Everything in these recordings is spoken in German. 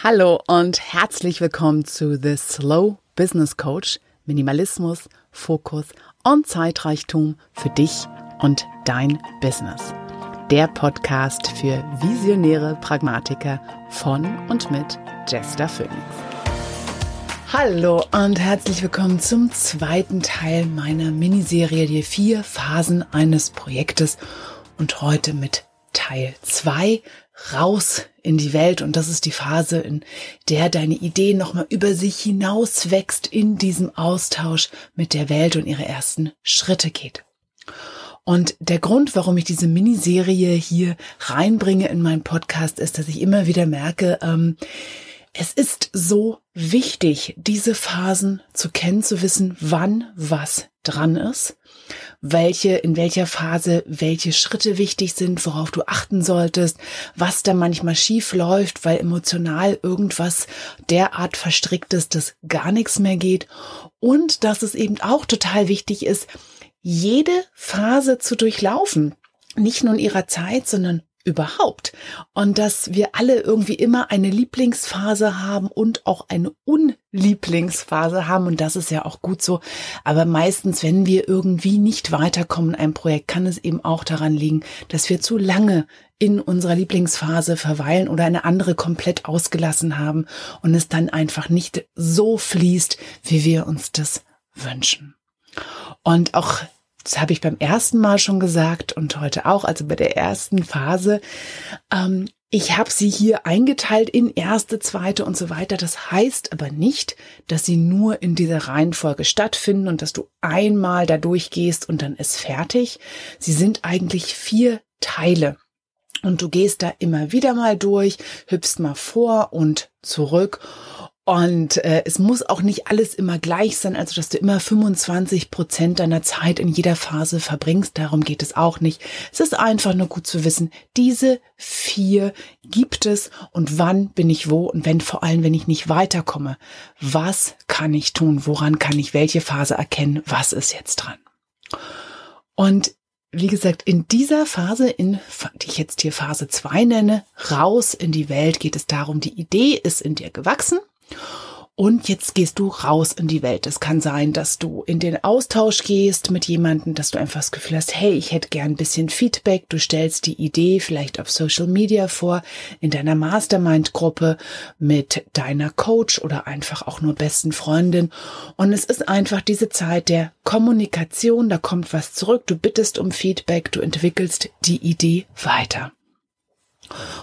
Hallo und herzlich willkommen zu The Slow Business Coach. Minimalismus, Fokus und Zeitreichtum für dich und dein Business. Der Podcast für visionäre Pragmatiker von und mit Jester Phoenix. Hallo und herzlich willkommen zum zweiten Teil meiner Miniserie Die vier Phasen eines Projektes und heute mit Teil zwei raus in die Welt und das ist die Phase, in der deine Idee nochmal über sich hinaus wächst, in diesem Austausch mit der Welt und ihre ersten Schritte geht. Und der Grund, warum ich diese Miniserie hier reinbringe in meinen Podcast, ist, dass ich immer wieder merke, ähm, es ist so wichtig, diese Phasen zu kennen, zu wissen, wann was dran ist, welche, in welcher Phase welche Schritte wichtig sind, worauf du achten solltest, was da manchmal schief läuft, weil emotional irgendwas derart verstrickt ist, dass gar nichts mehr geht und dass es eben auch total wichtig ist, jede Phase zu durchlaufen. Nicht nur in ihrer Zeit, sondern überhaupt. Und dass wir alle irgendwie immer eine Lieblingsphase haben und auch eine Unlieblingsphase haben. Und das ist ja auch gut so. Aber meistens, wenn wir irgendwie nicht weiterkommen in einem Projekt, kann es eben auch daran liegen, dass wir zu lange in unserer Lieblingsphase verweilen oder eine andere komplett ausgelassen haben und es dann einfach nicht so fließt, wie wir uns das wünschen. Und auch das habe ich beim ersten Mal schon gesagt und heute auch, also bei der ersten Phase. Ähm, ich habe sie hier eingeteilt in erste, zweite und so weiter. Das heißt aber nicht, dass sie nur in dieser Reihenfolge stattfinden und dass du einmal da durchgehst und dann ist fertig. Sie sind eigentlich vier Teile. Und du gehst da immer wieder mal durch, hüpfst mal vor und zurück und äh, es muss auch nicht alles immer gleich sein, also dass du immer 25 Prozent deiner Zeit in jeder Phase verbringst. Darum geht es auch nicht. Es ist einfach nur gut zu wissen, diese vier gibt es und wann bin ich wo und wenn vor allem, wenn ich nicht weiterkomme, was kann ich tun? Woran kann ich welche Phase erkennen? Was ist jetzt dran? Und wie gesagt, in dieser Phase, in, die ich jetzt hier Phase zwei nenne, raus in die Welt geht es darum, die Idee ist in dir gewachsen und jetzt gehst du raus in die Welt. Es kann sein, dass du in den Austausch gehst mit jemandem, dass du einfach das Gefühl hast, hey, ich hätte gern ein bisschen Feedback. Du stellst die Idee vielleicht auf Social Media vor, in deiner Mastermind-Gruppe mit deiner Coach oder einfach auch nur besten Freundin. Und es ist einfach diese Zeit der Kommunikation. Da kommt was zurück. Du bittest um Feedback. Du entwickelst die Idee weiter.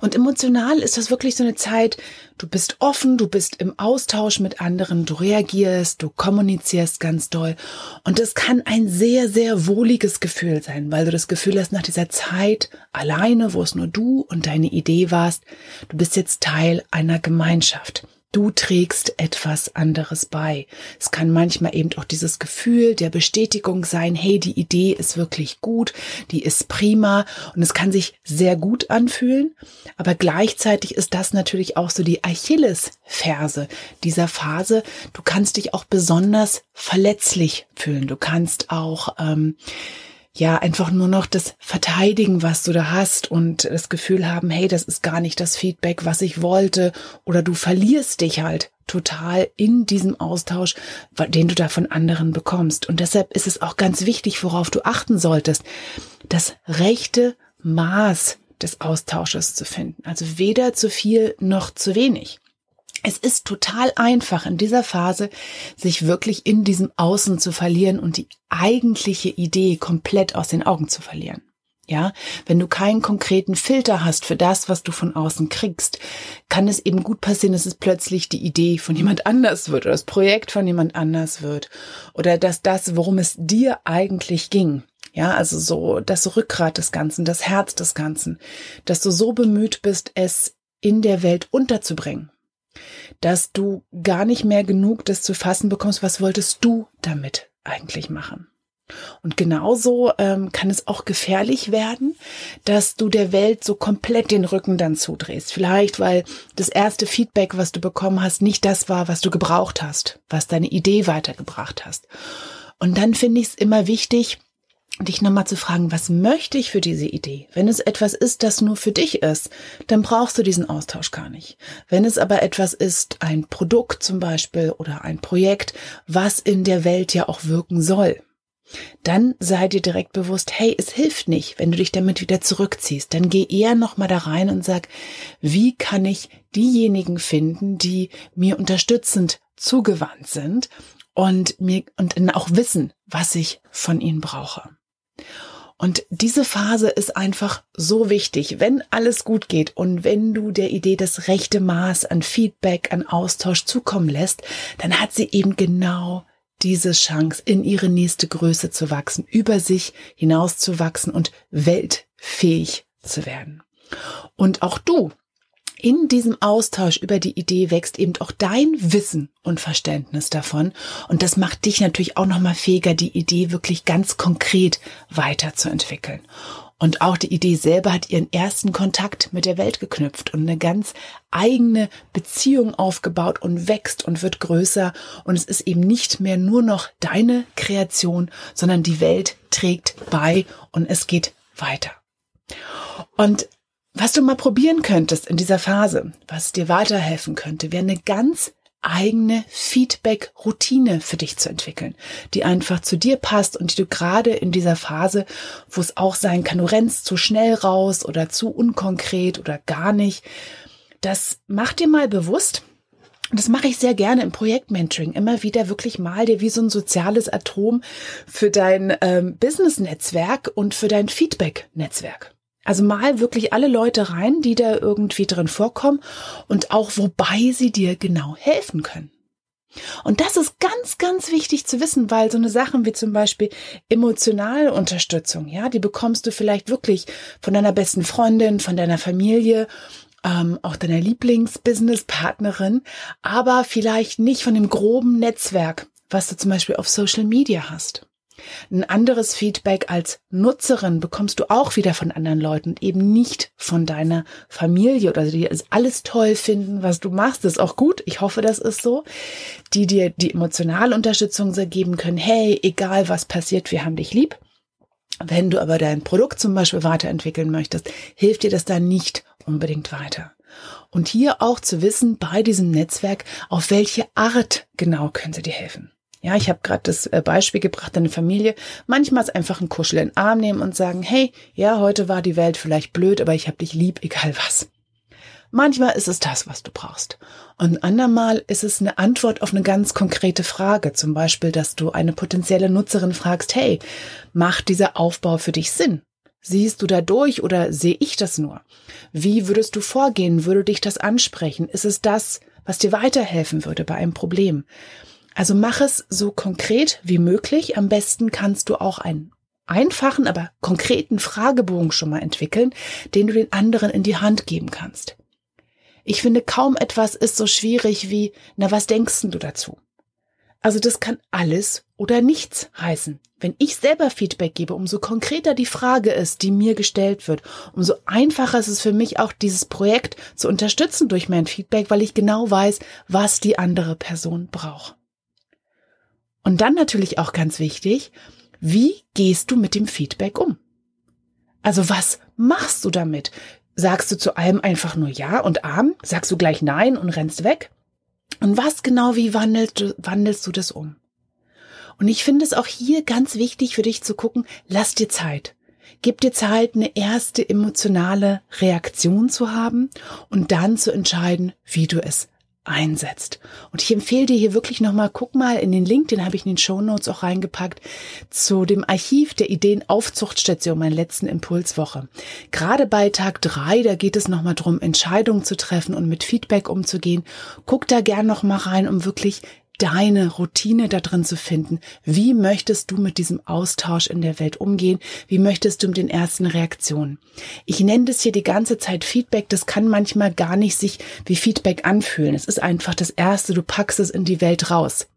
Und emotional ist das wirklich so eine Zeit, du bist offen, du bist im Austausch mit anderen, du reagierst, du kommunizierst ganz doll. Und das kann ein sehr, sehr wohliges Gefühl sein, weil du das Gefühl hast, nach dieser Zeit alleine, wo es nur du und deine Idee warst, du bist jetzt Teil einer Gemeinschaft. Du trägst etwas anderes bei. Es kann manchmal eben auch dieses Gefühl der Bestätigung sein, hey, die Idee ist wirklich gut, die ist prima und es kann sich sehr gut anfühlen, aber gleichzeitig ist das natürlich auch so die Achillesferse dieser Phase. Du kannst dich auch besonders verletzlich fühlen. Du kannst auch ähm, ja einfach nur noch das verteidigen, was du da hast und das Gefühl haben, hey, das ist gar nicht das Feedback, was ich wollte oder du verlierst dich halt total in diesem Austausch, den du da von anderen bekommst. Und deshalb ist es auch ganz wichtig, worauf du achten solltest, das rechte Maß des Austausches zu finden. Also weder zu viel noch zu wenig. Es ist total einfach in dieser Phase, sich wirklich in diesem Außen zu verlieren und die eigentliche Idee komplett aus den Augen zu verlieren. Ja, wenn du keinen konkreten Filter hast für das, was du von außen kriegst, kann es eben gut passieren, dass es plötzlich die Idee von jemand anders wird oder das Projekt von jemand anders wird oder dass das, worum es dir eigentlich ging, ja, also so das Rückgrat des Ganzen, das Herz des Ganzen, dass du so bemüht bist, es in der Welt unterzubringen dass du gar nicht mehr genug das zu fassen bekommst, was wolltest du damit eigentlich machen. Und genauso ähm, kann es auch gefährlich werden, dass du der Welt so komplett den Rücken dann zudrehst. Vielleicht, weil das erste Feedback, was du bekommen hast, nicht das war, was du gebraucht hast, was deine Idee weitergebracht hast. Und dann finde ich es immer wichtig, dich nochmal zu fragen, was möchte ich für diese Idee? Wenn es etwas ist, das nur für dich ist, dann brauchst du diesen Austausch gar nicht. Wenn es aber etwas ist, ein Produkt zum Beispiel oder ein Projekt, was in der Welt ja auch wirken soll, dann sei dir direkt bewusst, hey, es hilft nicht, wenn du dich damit wieder zurückziehst. Dann geh eher nochmal da rein und sag, wie kann ich diejenigen finden, die mir unterstützend zugewandt sind und mir und auch wissen, was ich von ihnen brauche. Und diese Phase ist einfach so wichtig, wenn alles gut geht und wenn du der Idee das rechte Maß an Feedback, an Austausch zukommen lässt, dann hat sie eben genau diese Chance, in ihre nächste Größe zu wachsen, über sich hinaus zu wachsen und weltfähig zu werden. Und auch du in diesem Austausch über die Idee wächst eben auch dein Wissen und Verständnis davon. Und das macht dich natürlich auch nochmal fähiger, die Idee wirklich ganz konkret weiterzuentwickeln. Und auch die Idee selber hat ihren ersten Kontakt mit der Welt geknüpft und eine ganz eigene Beziehung aufgebaut und wächst und wird größer. Und es ist eben nicht mehr nur noch deine Kreation, sondern die Welt trägt bei und es geht weiter. Und was du mal probieren könntest in dieser Phase, was dir weiterhelfen könnte, wäre eine ganz eigene Feedback-Routine für dich zu entwickeln, die einfach zu dir passt und die du gerade in dieser Phase, wo es auch sein kann, du rennst zu schnell raus oder zu unkonkret oder gar nicht, das mach dir mal bewusst, das mache ich sehr gerne im Projektmentoring. Immer wieder wirklich mal dir wie so ein soziales Atom für dein ähm, Business-Netzwerk und für dein Feedback-Netzwerk. Also mal wirklich alle Leute rein, die da irgendwie drin vorkommen und auch wobei sie dir genau helfen können. Und das ist ganz, ganz wichtig zu wissen, weil so eine Sachen wie zum Beispiel emotionale Unterstützung, ja, die bekommst du vielleicht wirklich von deiner besten Freundin, von deiner Familie, ähm, auch deiner Lieblingsbusinesspartnerin, aber vielleicht nicht von dem groben Netzwerk, was du zum Beispiel auf Social Media hast. Ein anderes Feedback als Nutzerin bekommst du auch wieder von anderen Leuten, eben nicht von deiner Familie oder die alles toll finden, was du machst. Das ist auch gut. Ich hoffe, das ist so. Die dir die emotionale Unterstützung geben können. Hey, egal was passiert, wir haben dich lieb. Wenn du aber dein Produkt zum Beispiel weiterentwickeln möchtest, hilft dir das dann nicht unbedingt weiter. Und hier auch zu wissen bei diesem Netzwerk, auf welche Art genau können sie dir helfen. Ja, ich habe gerade das äh, Beispiel gebracht, deine Familie. Manchmal ist einfach ein Kuschel in den Arm nehmen und sagen, hey, ja, heute war die Welt vielleicht blöd, aber ich habe dich lieb, egal was. Manchmal ist es das, was du brauchst. Und andermal ist es eine Antwort auf eine ganz konkrete Frage. Zum Beispiel, dass du eine potenzielle Nutzerin fragst, hey, macht dieser Aufbau für dich Sinn? Siehst du da durch oder sehe ich das nur? Wie würdest du vorgehen? Würde dich das ansprechen? Ist es das, was dir weiterhelfen würde bei einem Problem? Also mach es so konkret wie möglich. Am besten kannst du auch einen einfachen, aber konkreten Fragebogen schon mal entwickeln, den du den anderen in die Hand geben kannst. Ich finde, kaum etwas ist so schwierig wie, na, was denkst du dazu? Also das kann alles oder nichts heißen. Wenn ich selber Feedback gebe, umso konkreter die Frage ist, die mir gestellt wird, umso einfacher ist es für mich auch, dieses Projekt zu unterstützen durch mein Feedback, weil ich genau weiß, was die andere Person braucht. Und dann natürlich auch ganz wichtig, wie gehst du mit dem Feedback um? Also was machst du damit? Sagst du zu allem einfach nur Ja und Arm? Sagst du gleich Nein und rennst weg? Und was genau, wie wandelst du, wandelst du das um? Und ich finde es auch hier ganz wichtig für dich zu gucken, lass dir Zeit. Gib dir Zeit, eine erste emotionale Reaktion zu haben und dann zu entscheiden, wie du es einsetzt. Und ich empfehle dir hier wirklich nochmal, guck mal in den Link, den habe ich in den Show Notes auch reingepackt, zu dem Archiv der Ideenaufzuchtstation, meiner letzten Impulswoche. Gerade bei Tag drei, da geht es nochmal drum, Entscheidungen zu treffen und mit Feedback umzugehen. Guck da gern nochmal rein, um wirklich deine Routine da drin zu finden. Wie möchtest du mit diesem Austausch in der Welt umgehen? Wie möchtest du mit den ersten Reaktionen? Ich nenne das hier die ganze Zeit Feedback. Das kann manchmal gar nicht sich wie Feedback anfühlen. Es ist einfach das Erste. Du packst es in die Welt raus.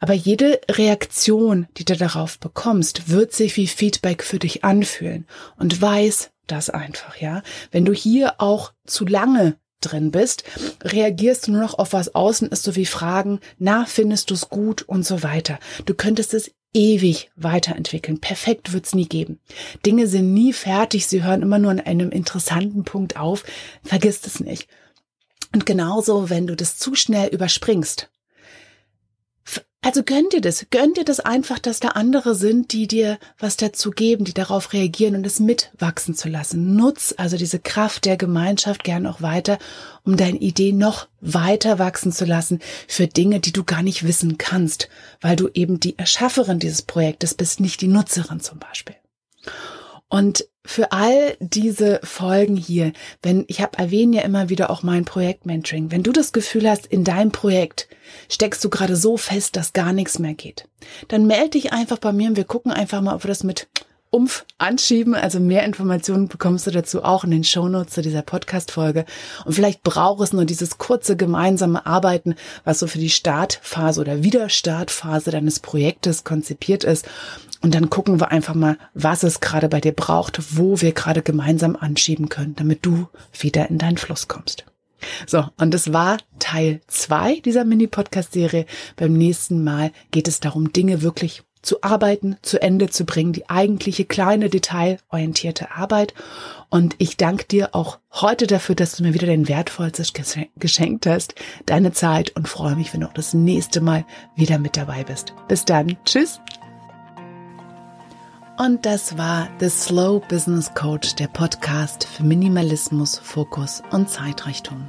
Aber jede Reaktion, die du darauf bekommst, wird sich wie Feedback für dich anfühlen. Und weiß das einfach, ja. Wenn du hier auch zu lange drin bist, reagierst du nur noch auf was außen ist, so wie Fragen, na, findest du es gut und so weiter. Du könntest es ewig weiterentwickeln. Perfekt wird's nie geben. Dinge sind nie fertig, sie hören immer nur an einem interessanten Punkt auf. Vergiss es nicht. Und genauso, wenn du das zu schnell überspringst, also gönn dir das, gönn dir das einfach, dass da andere sind, die dir was dazu geben, die darauf reagieren und es mitwachsen zu lassen. Nutz also diese Kraft der Gemeinschaft gern auch weiter, um deine Idee noch weiter wachsen zu lassen für Dinge, die du gar nicht wissen kannst, weil du eben die Erschafferin dieses Projektes bist, nicht die Nutzerin zum Beispiel. Und für all diese Folgen hier, wenn ich habe erwähne ja immer wieder auch mein Projektmentoring, wenn du das Gefühl hast, in deinem Projekt steckst du gerade so fest, dass gar nichts mehr geht, dann melde dich einfach bei mir und wir gucken einfach mal, ob wir das mit Umf anschieben. Also mehr Informationen bekommst du dazu auch in den Shownotes zu dieser Podcast-Folge. Und vielleicht braucht es nur dieses kurze gemeinsame Arbeiten, was so für die Startphase oder Wiederstartphase deines Projektes konzipiert ist. Und dann gucken wir einfach mal, was es gerade bei dir braucht, wo wir gerade gemeinsam anschieben können, damit du wieder in deinen Fluss kommst. So, und das war Teil zwei dieser Mini-Podcast-Serie. Beim nächsten Mal geht es darum, Dinge wirklich zu arbeiten, zu Ende zu bringen, die eigentliche kleine detailorientierte Arbeit. Und ich danke dir auch heute dafür, dass du mir wieder dein wertvollstes geschenkt hast, deine Zeit und freue mich, wenn du auch das nächste Mal wieder mit dabei bist. Bis dann. Tschüss. Und das war The Slow Business Coach, der Podcast für Minimalismus, Fokus und Zeitrichtung.